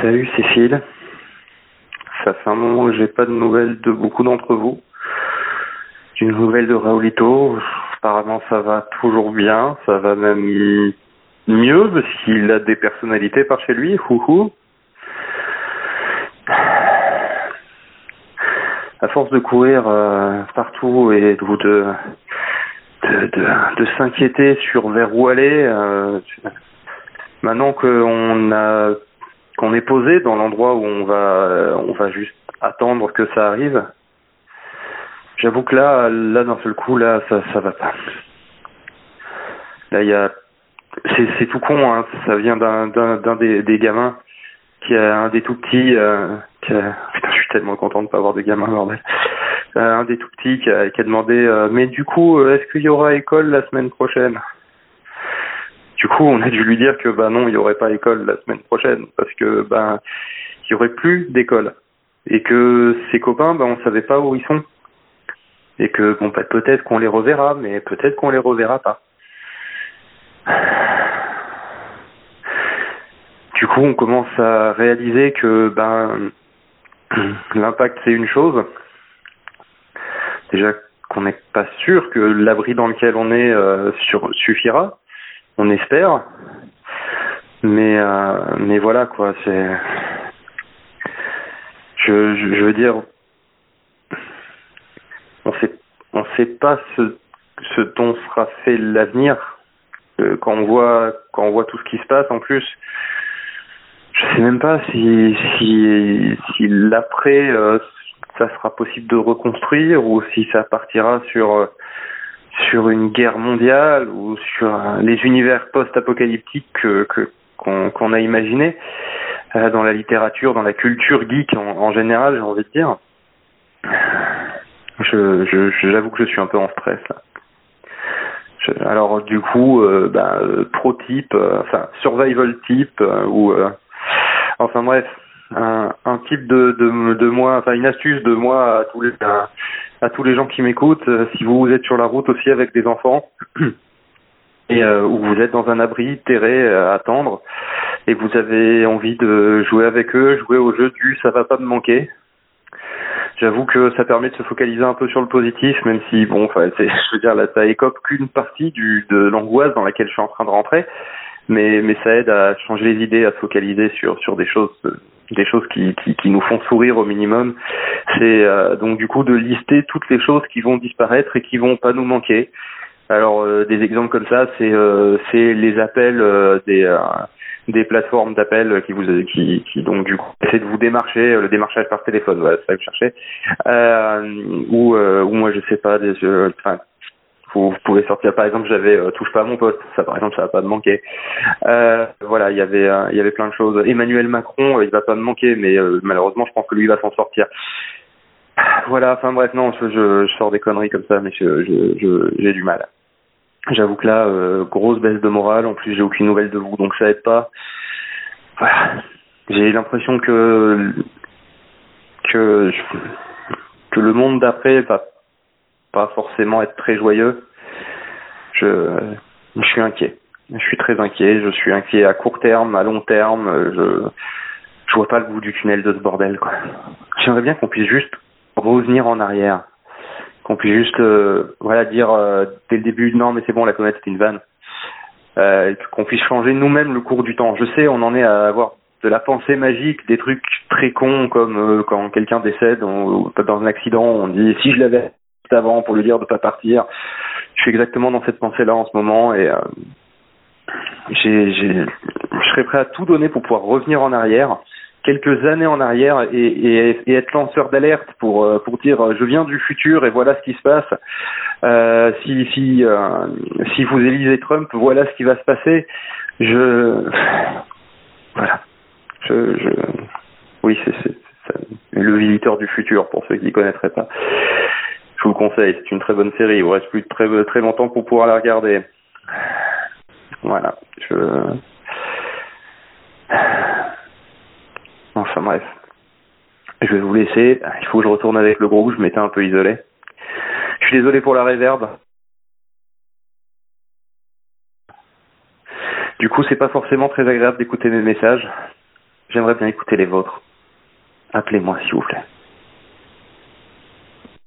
Salut Cécile. Ça fait un moment que j'ai pas de nouvelles de beaucoup d'entre vous. J'ai une nouvelle de Raoulito. Apparemment ça va toujours bien. Ça va même mieux s'il a des personnalités par chez lui. Houhou. À force de courir euh, partout et de, de, de, de s'inquiéter sur vers où aller, euh, maintenant qu'on a qu'on est posé dans l'endroit où on va on va juste attendre que ça arrive. J'avoue que là là d'un seul coup là ça ça va pas. Là il y a c'est tout con hein, ça vient d'un d'un des, des gamins qui a un des tout petits euh, qui a, putain je suis tellement content de pas avoir de gamins bordel. Euh, un des tout petits qui a, qui a demandé euh, mais du coup euh, est-ce qu'il y aura école la semaine prochaine? Coup, on a dû lui dire que bah non, il n'y aurait pas école la semaine prochaine parce que bah il y aurait plus d'école et que ses copains, bah on savait pas où ils sont et que bon peut-être qu'on les reverra, mais peut-être qu'on les reverra pas. Du coup, on commence à réaliser que ben l'impact c'est une chose. Déjà qu'on n'est pas sûr que l'abri dans lequel on est euh, suffira on espère. Mais euh, mais voilà quoi, c'est je, je, veux dire on sait on sait pas ce dont sera fait l'avenir euh, quand on voit quand on voit tout ce qui se passe en plus je sais même pas si si l'après euh, ça sera possible de reconstruire ou si ça partira sur sur une guerre mondiale ou sur les univers post-apocalyptiques que qu'on a imaginé euh, dans la littérature, dans la culture geek en, général, j'ai envie de dire. Je j'avoue que je suis un peu en stress là. Alors du coup, euh, bah, euh, pro type, enfin survival type ou enfin bref, un, un type de, de de moi, enfin une astuce de moi à tous les à tous les gens qui m'écoutent, euh, si vous êtes sur la route aussi avec des enfants et euh, vous êtes dans un abri terré euh, à attendre et vous avez envie de jouer avec eux, jouer au jeu du ça va pas me manquer. J'avoue que ça permet de se focaliser un peu sur le positif, même si bon, enfin, je veux dire, là, ça écope qu'une partie du de l'angoisse dans laquelle je suis en train de rentrer, mais mais ça aide à changer les idées, à se focaliser sur sur des choses des choses qui, qui, qui nous font sourire au minimum. C'est euh, donc du coup de lister toutes les choses qui vont disparaître et qui vont pas nous manquer. Alors euh, des exemples comme ça, c'est euh, c'est les appels euh, des euh, des plateformes d'appels qui vous qui, qui donc du coup essaient de vous démarcher le démarchage par téléphone voilà ça que je cherchais euh, ou ou moi je sais pas des enfin vous, pouvez sortir par exemple j'avais euh, touche pas à mon poste ça par exemple ça va pas me manquer euh, voilà il y avait euh, il y avait plein de choses Emmanuel Macron il va pas me manquer mais malheureusement je pense que lui va s'en sortir voilà enfin bref non je, je, je sors des conneries comme ça mais je j'ai du mal J'avoue que là, euh, grosse baisse de morale. En plus, j'ai aucune nouvelle de vous, donc ça aide pas. Voilà. J'ai l'impression que que que le monde d'après va pas forcément être très joyeux. Je suis inquiet. Je suis très inquiet. Je suis inquiet à court terme, à long terme. Je je vois pas le bout du tunnel de ce bordel. J'aimerais bien qu'on puisse juste revenir en arrière qu'on puisse juste euh, voilà dire euh, dès le début non mais c'est bon la comète c'était une vanne euh, qu'on puisse changer nous-mêmes le cours du temps je sais on en est à avoir de la pensée magique des trucs très cons comme quand quelqu'un décède dans un accident on dit si je l'avais avant pour lui dire de pas partir je suis exactement dans cette pensée là en ce moment et euh, je serais prêt à tout donner pour pouvoir revenir en arrière quelques années en arrière et, être lanceur d'alerte pour euh, dire euh, je viens du futur et voilà ce qui se passe. Si vous élisez Trump, voilà ce qui va se passer. Je voilà. Oui c'est le visiteur du futur pour ceux qui ne connaîtraient pas. Le conseille, c'est une très bonne série. Il vous reste plus de très très longtemps pour pouvoir la regarder. Voilà. Je Enfin bref. Je vais vous laisser. Il faut que je retourne avec le groupe. Je m'étais un peu isolé. Je suis désolé pour la réverbe. Du coup, c'est pas forcément très agréable d'écouter mes messages. J'aimerais bien écouter les vôtres. Appelez-moi s'il vous plaît.